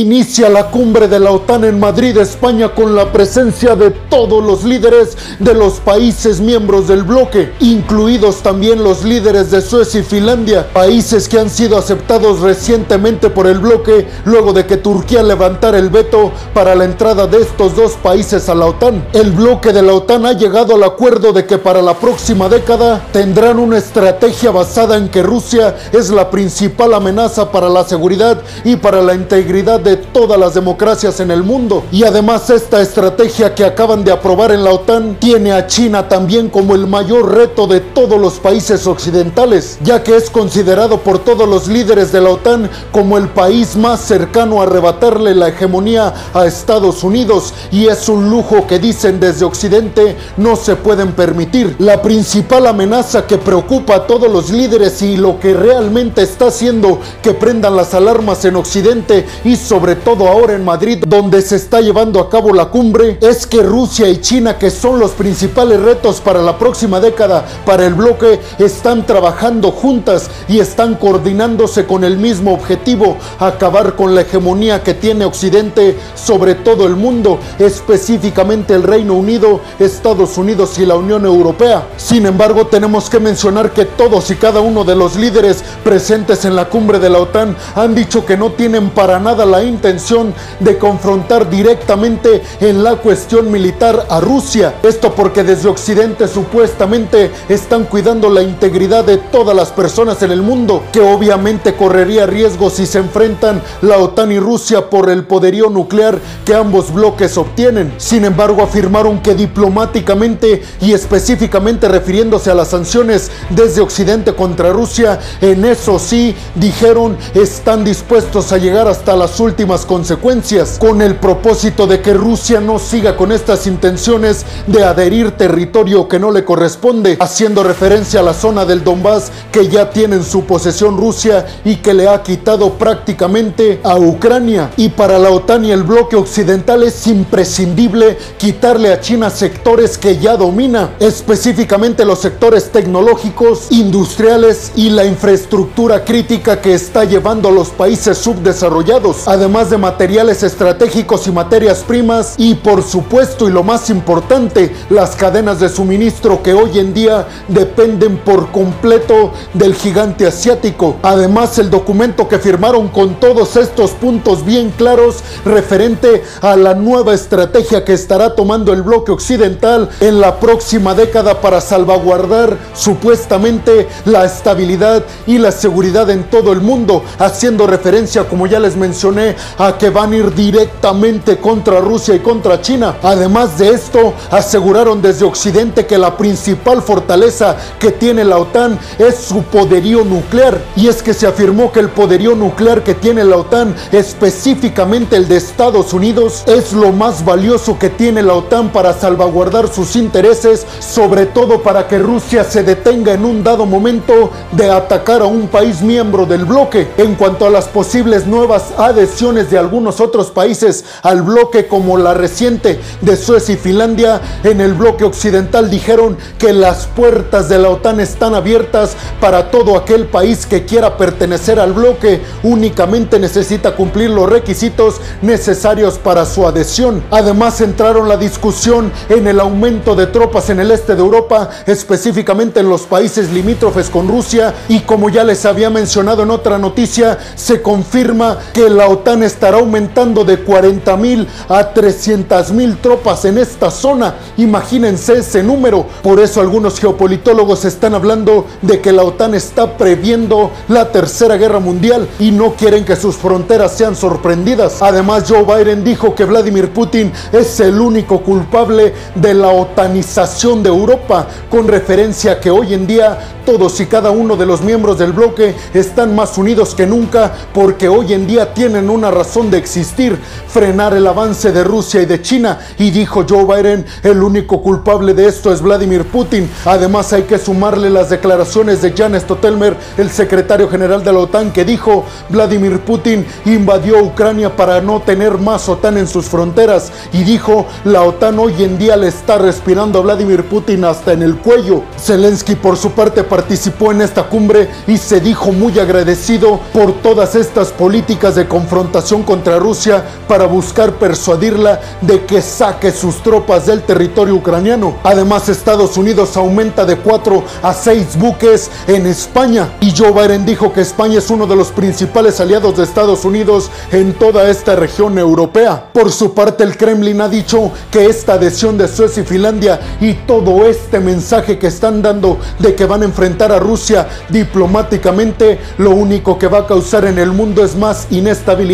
inicia la cumbre de la OTAN en Madrid, España, con la presencia de todos los líderes de los países miembros del bloque, incluidos también los líderes de Suecia y Finlandia, países que han sido aceptados recientemente por el bloque luego de que Turquía levantara el veto para la entrada de estos dos países a la OTAN. El bloque de la OTAN ha llegado al acuerdo de que para la próxima década tendrán una estrategia basada en que Rusia es la principal amenaza para la seguridad y para la integridad de todas las democracias en el mundo. Y además esta estrategia que acaban de aprobar en la OTAN tiene a China también como el mayor reto de todos los países occidentales, ya que es considerado por todos los líderes de la OTAN como el país más cercano a arrebatarle la hegemonía a Estados Unidos y es un lujo que dicen desde Occidente no se pueden permitir. La principal amenaza que preocupa a todos los líderes y lo que realmente está haciendo que prendan las alarmas en Occidente y sobre todo ahora en Madrid donde se está llevando a cabo la cumbre es que Rusia y China que son los principales retos para la próxima década para el bloque están trabajando juntas y están coordinándose con el mismo objetivo acabar con la hegemonía que tiene Occidente sobre todo el mundo específicamente el Reino Unido Estados Unidos y la Unión Europea. Sin embargo tenemos que mencionar que todos y cada uno de los líderes presentes en la cumbre de la OTAN han dicho que no tienen para nada la intención de confrontar directamente en la cuestión militar a Rusia. Esto porque desde Occidente supuestamente están cuidando la integridad de todas las personas en el mundo, que obviamente correría riesgo si se enfrentan la OTAN y Rusia por el poderío nuclear que ambos bloques obtienen. Sin embargo, afirmaron que diplomáticamente y específicamente refiriéndose a las sanciones desde Occidente contra Rusia, en eso sí, dijeron, están dispuestos a llegar hasta las últimas consecuencias, con el propósito de que Rusia no siga con estas intenciones de adherir territorio que no le corresponde, haciendo referencia a la zona del Donbass que ya tiene en su posesión Rusia y que le ha quitado prácticamente a Ucrania. Y para la OTAN y el bloque occidental es imprescindible quitarle a China sectores que ya domina, específicamente los sectores tecnológicos, industriales y la infraestructura crítica que está llevando a los países subdesarrollados, de materiales estratégicos y materias primas y por supuesto y lo más importante, las cadenas de suministro que hoy en día dependen por completo del gigante asiático. Además, el documento que firmaron con todos estos puntos bien claros referente a la nueva estrategia que estará tomando el bloque occidental en la próxima década para salvaguardar supuestamente la estabilidad y la seguridad en todo el mundo, haciendo referencia, como ya les mencioné, a que van a ir directamente contra Rusia y contra China. Además de esto, aseguraron desde Occidente que la principal fortaleza que tiene la OTAN es su poderío nuclear. Y es que se afirmó que el poderío nuclear que tiene la OTAN, específicamente el de Estados Unidos, es lo más valioso que tiene la OTAN para salvaguardar sus intereses, sobre todo para que Rusia se detenga en un dado momento de atacar a un país miembro del bloque. En cuanto a las posibles nuevas adhesiones de algunos otros países al bloque como la reciente de Suecia y Finlandia, en el bloque occidental dijeron que las puertas de la OTAN están abiertas para todo aquel país que quiera pertenecer al bloque, únicamente necesita cumplir los requisitos necesarios para su adhesión. Además entraron la discusión en el aumento de tropas en el este de Europa, específicamente en los países limítrofes con Rusia. Y como ya les había mencionado en otra noticia, se confirma que la OTAN estará aumentando de 40 mil a 300 mil tropas en esta zona. Imagínense ese número. Por eso algunos geopolitólogos están hablando de que la OTAN está previendo la tercera guerra mundial y no quieren que sus fronteras sean sorprendidas. Además, Joe Biden dijo que Vladimir Putin es el único culpable de la otanización de Europa, con referencia a que hoy en día todos y cada uno de los miembros del bloque están más unidos que nunca porque hoy en día tienen una razón de existir, frenar el avance de Rusia y de China. Y dijo Joe Biden, el único culpable de esto es Vladimir Putin. Además hay que sumarle las declaraciones de Jan Stotelmer, el secretario general de la OTAN, que dijo, Vladimir Putin invadió Ucrania para no tener más OTAN en sus fronteras. Y dijo, la OTAN hoy en día le está respirando a Vladimir Putin hasta en el cuello. Zelensky por su parte participó en esta cumbre y se dijo muy agradecido por todas estas políticas de confrontación contra Rusia para buscar persuadirla de que saque sus tropas del territorio ucraniano. Además, Estados Unidos aumenta de 4 a 6 buques en España y Joe Biden dijo que España es uno de los principales aliados de Estados Unidos en toda esta región europea. Por su parte, el Kremlin ha dicho que esta adhesión de Suecia y Finlandia y todo este mensaje que están dando de que van a enfrentar a Rusia diplomáticamente, lo único que va a causar en el mundo es más inestabilidad.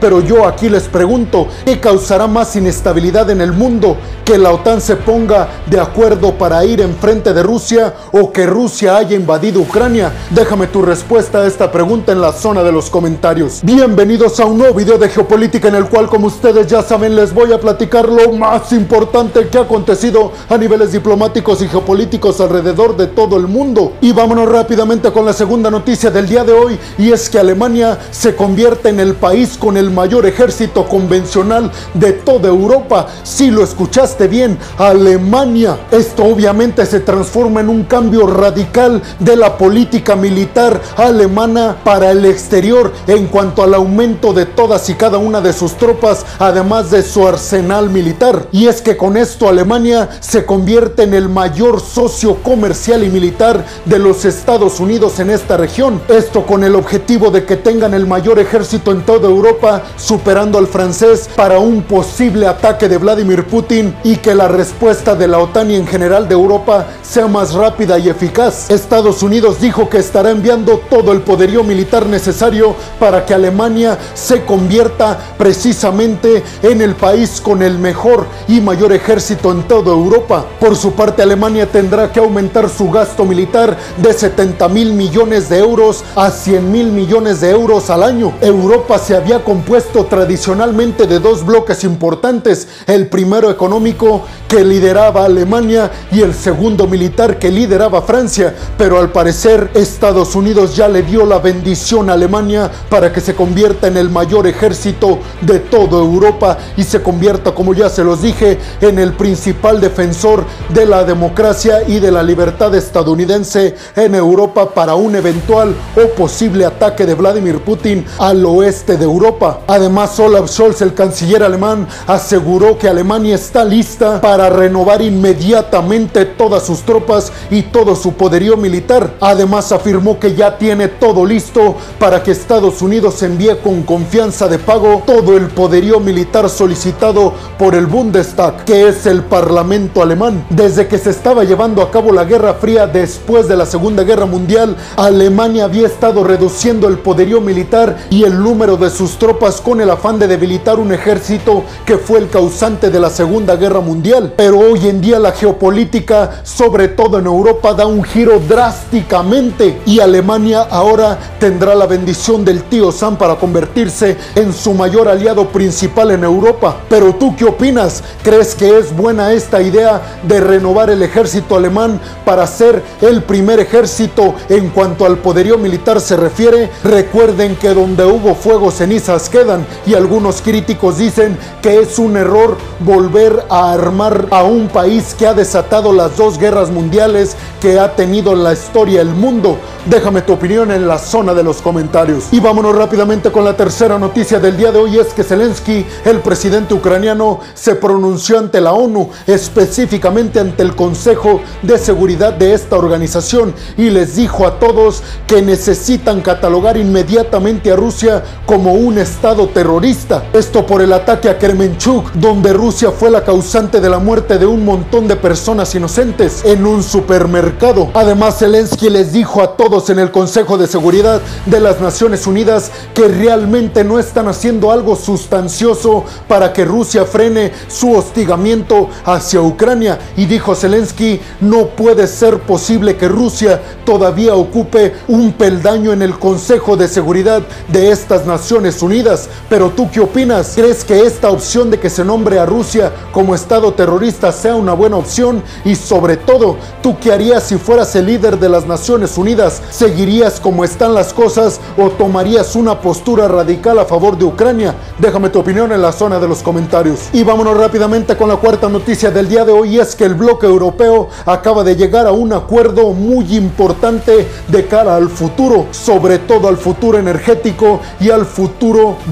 Pero yo aquí les pregunto, ¿qué causará más inestabilidad en el mundo? ¿Que la OTAN se ponga de acuerdo para ir enfrente de Rusia o que Rusia haya invadido Ucrania? Déjame tu respuesta a esta pregunta en la zona de los comentarios. Bienvenidos a un nuevo video de geopolítica en el cual, como ustedes ya saben, les voy a platicar lo más importante que ha acontecido a niveles diplomáticos y geopolíticos alrededor de todo el mundo. Y vámonos rápidamente con la segunda noticia del día de hoy y es que Alemania se convierte en el país con el mayor ejército convencional de toda Europa. Si lo escuchaste bien, Alemania. Esto obviamente se transforma en un cambio radical de la política militar alemana para el exterior en cuanto al aumento de todas y cada una de sus tropas, además de su arsenal militar. Y es que con esto Alemania se convierte en el mayor socio comercial y militar de los Estados Unidos en esta región. Esto con el objetivo de que tengan el mayor ejército en toda Europa, superando al francés para un posible ataque de Vladimir Putin y que la respuesta de la OTAN y en general de Europa sea más rápida y eficaz. Estados Unidos dijo que estará enviando todo el poderío militar necesario para que Alemania se convierta precisamente en el país con el mejor y mayor ejército en toda Europa. Por su parte, Alemania tendrá que aumentar su gasto militar de 70 mil millones de euros a 100 mil millones de euros al año. Europa se había compuesto tradicionalmente de dos bloques importantes, el primero económico que lideraba Alemania y el segundo militar que lideraba Francia, pero al parecer Estados Unidos ya le dio la bendición a Alemania para que se convierta en el mayor ejército de toda Europa y se convierta, como ya se los dije, en el principal defensor de la democracia y de la libertad estadounidense en Europa para un eventual o posible ataque de Vladimir Putin al oeste Europa. Además, Olaf Scholz, el canciller alemán, aseguró que Alemania está lista para renovar inmediatamente todas sus tropas y todo su poderío militar. Además, afirmó que ya tiene todo listo para que Estados Unidos envíe con confianza de pago todo el poderío militar solicitado por el Bundestag, que es el Parlamento alemán. Desde que se estaba llevando a cabo la Guerra Fría después de la Segunda Guerra Mundial, Alemania había estado reduciendo el poderío militar y el número de sus tropas con el afán de debilitar un ejército que fue el causante de la Segunda Guerra Mundial. Pero hoy en día la geopolítica, sobre todo en Europa, da un giro drásticamente y Alemania ahora tendrá la bendición del tío Sam para convertirse en su mayor aliado principal en Europa. Pero tú qué opinas? ¿Crees que es buena esta idea de renovar el ejército alemán para ser el primer ejército en cuanto al poderío militar se refiere? Recuerden que donde hubo fuego cenizas quedan y algunos críticos dicen que es un error volver a armar a un país que ha desatado las dos guerras mundiales que ha tenido la historia el mundo. Déjame tu opinión en la zona de los comentarios. Y vámonos rápidamente con la tercera noticia del día de hoy es que Zelensky, el presidente ucraniano, se pronunció ante la ONU, específicamente ante el Consejo de Seguridad de esta organización y les dijo a todos que necesitan catalogar inmediatamente a Rusia como un estado terrorista. Esto por el ataque a Kremenchuk, donde Rusia fue la causante de la muerte de un montón de personas inocentes en un supermercado. Además, Zelensky les dijo a todos en el Consejo de Seguridad de las Naciones Unidas que realmente no están haciendo algo sustancioso para que Rusia frene su hostigamiento hacia Ucrania. Y dijo Zelensky, no puede ser posible que Rusia todavía ocupe un peldaño en el Consejo de Seguridad de estas Naciones Unidas. Pero tú qué opinas? ¿Crees que esta opción de que se nombre a Rusia como Estado terrorista sea una buena opción? Y sobre todo, ¿tú qué harías si fueras el líder de las Naciones Unidas? ¿Seguirías como están las cosas o tomarías una postura radical a favor de Ucrania? Déjame tu opinión en la zona de los comentarios. Y vámonos rápidamente con la cuarta noticia del día de hoy, es que el bloque europeo acaba de llegar a un acuerdo muy importante de cara al futuro, sobre todo al futuro energético y al futuro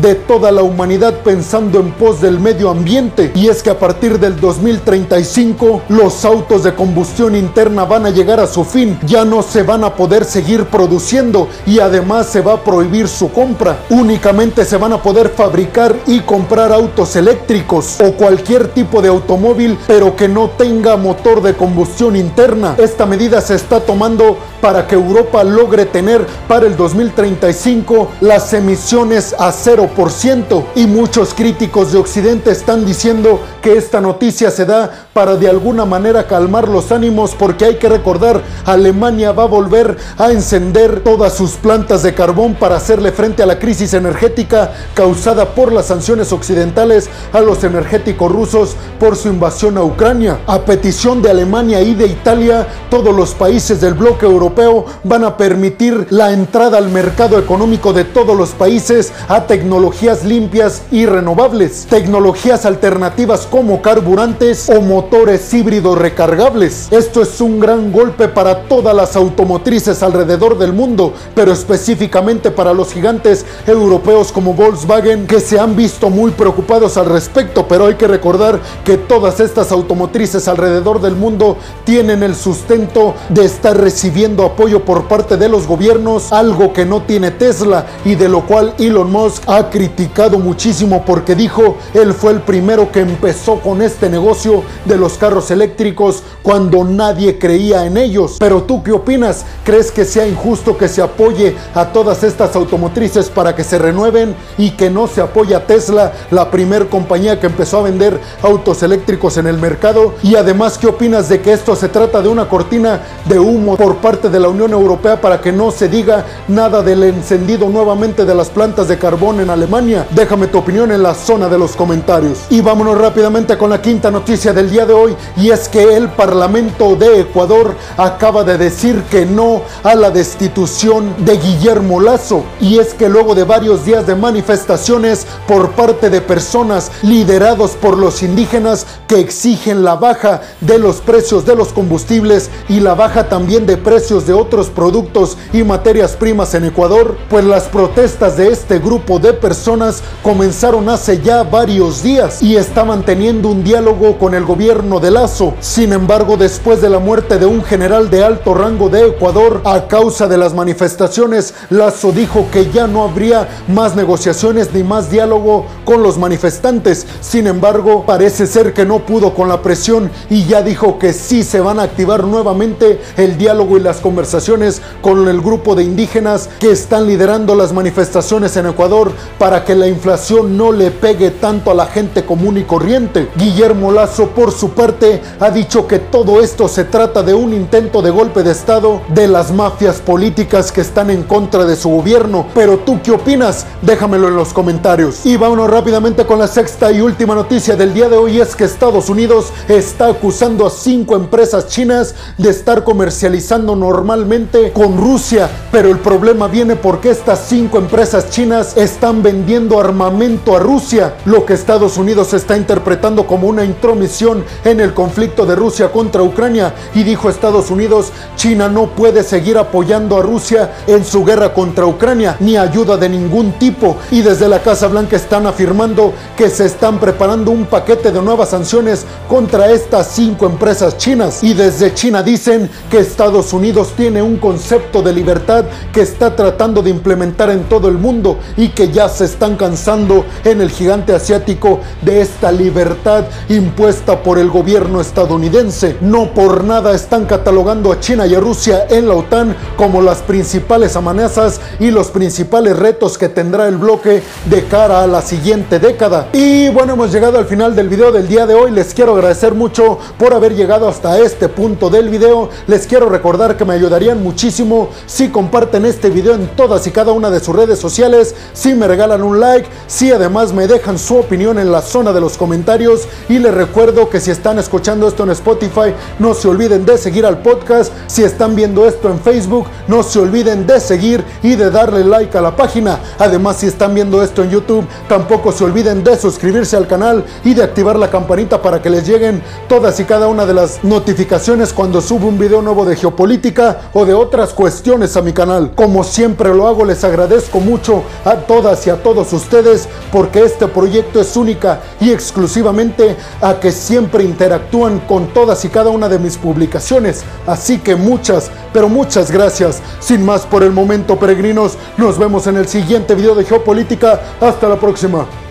de toda la humanidad pensando en pos del medio ambiente. Y es que a partir del 2035 los autos de combustión interna van a llegar a su fin, ya no se van a poder seguir produciendo y además se va a prohibir su compra. Únicamente se van a poder fabricar y comprar autos eléctricos o cualquier tipo de automóvil pero que no tenga motor de combustión interna. Esta medida se está tomando para que Europa logre tener para el 2035 las emisiones a 0% y muchos críticos de Occidente están diciendo que esta noticia se da para de alguna manera calmar los ánimos porque hay que recordar Alemania va a volver a encender todas sus plantas de carbón para hacerle frente a la crisis energética causada por las sanciones occidentales a los energéticos rusos por su invasión a Ucrania. A petición de Alemania y de Italia, todos los países del bloque europeo van a permitir la entrada al mercado económico de todos los países a tecnologías limpias y renovables, tecnologías alternativas como carburantes o motores híbridos recargables. Esto es un gran golpe para todas las automotrices alrededor del mundo, pero específicamente para los gigantes europeos como Volkswagen que se han visto muy preocupados al respecto, pero hay que recordar que todas estas automotrices alrededor del mundo tienen el sustento de estar recibiendo apoyo por parte de los gobiernos, algo que no tiene Tesla y de lo cual Elon Musk ha criticado muchísimo porque dijo él fue el primero que empezó con este negocio de los carros eléctricos cuando nadie creía en ellos. Pero tú qué opinas? ¿Crees que sea injusto que se apoye a todas estas automotrices para que se renueven y que no se apoye a Tesla, la primer compañía que empezó a vender autos eléctricos en el mercado? Y además, ¿qué opinas de que esto se trata de una cortina de humo por parte de la Unión Europea para que no se diga nada del encendido nuevamente de las plantas de carbón en Alemania? Déjame tu opinión en la zona de los comentarios. Y vámonos rápidamente con la quinta noticia del día de hoy y es que el Parlamento de Ecuador acaba de decir que no a la destitución de Guillermo Lazo. Y es que luego de varios días de manifestaciones por parte de personas liderados por los indígenas que exigen la baja de los precios de los combustibles y la baja también de precios de otros productos y materias primas en Ecuador, pues las protestas de este grupo de personas comenzaron hace ya varios días y estaban teniendo un diálogo con el gobierno de Lazo. Sin embargo, después de la muerte de un general de alto rango de Ecuador a causa de las manifestaciones, Lazo dijo que ya no habría más negociaciones ni más diálogo con los manifestantes. Sin embargo, parece ser que no pudo con la presión y ya dijo que sí se van a activar nuevamente el diálogo y las conversaciones con el grupo de indígenas que están liderando las manifestaciones en Ecuador para que la inflación no le pegue tanto a la gente común y corriente. Guillermo Lazo, por su parte, ha dicho que todo esto se trata de un intento de golpe de Estado de las mafias políticas que están en contra de su gobierno. Pero tú qué opinas? Déjamelo en los comentarios. Y vámonos rápidamente con la sexta y última noticia del día de hoy es que Estados Unidos está acusando a cinco empresas chinas de estar comercializando normalmente con Rusia. Pero el problema viene porque estas cinco empresas chinas están vendiendo armamento a Rusia, lo que Estados Unidos está interpretando como una intromisión en el conflicto de Rusia contra Ucrania. Y dijo Estados Unidos, China no puede seguir apoyando a Rusia en su guerra contra Ucrania, ni ayuda de ningún tipo. Y desde la Casa Blanca están afirmando que se están preparando un paquete de nuevas sanciones contra estas cinco empresas chinas. Y desde China dicen que Estados Unidos tiene un concepto de libertad que está tratando de implementar en todo el mundo y que ya se están cansando en el gigante asiático de esta libertad impuesta por el gobierno estadounidense. No por nada están catalogando a China y a Rusia en la OTAN como las principales amenazas y los principales retos que tendrá el bloque de cara a la siguiente década. Y bueno, hemos llegado al final del video del día de hoy. Les quiero agradecer mucho por haber llegado hasta este punto del video. Les quiero recordar que me ayudarían muchísimo si comparten este video en todas y cada una de sus redes sociales, si me regalan un like, si además me dejan su opinión en la zona de los comentarios. Y les recuerdo que si están escuchando esto en Spotify, no se olviden de seguir al podcast, si están viendo esto en Facebook, no se olviden de seguir y de darle like a la página. Además, si están viendo esto en YouTube, tampoco se olviden de suscribirse al canal y de activar la campanita para que les lleguen todas y cada una de las notificaciones cuando subo un video nuevo de geopolítica o de otras cuestiones a mi canal. Como siempre lo hago, les agradezco mucho a todas y a todos ustedes porque este proyecto es única y exclusivamente a que siempre interactúan con todas y cada una de mis publicaciones. Así que muchas, pero muchas gracias. Sin más por el momento, peregrinos, nos vemos en el siguiente video de geopolítica. Hasta la próxima.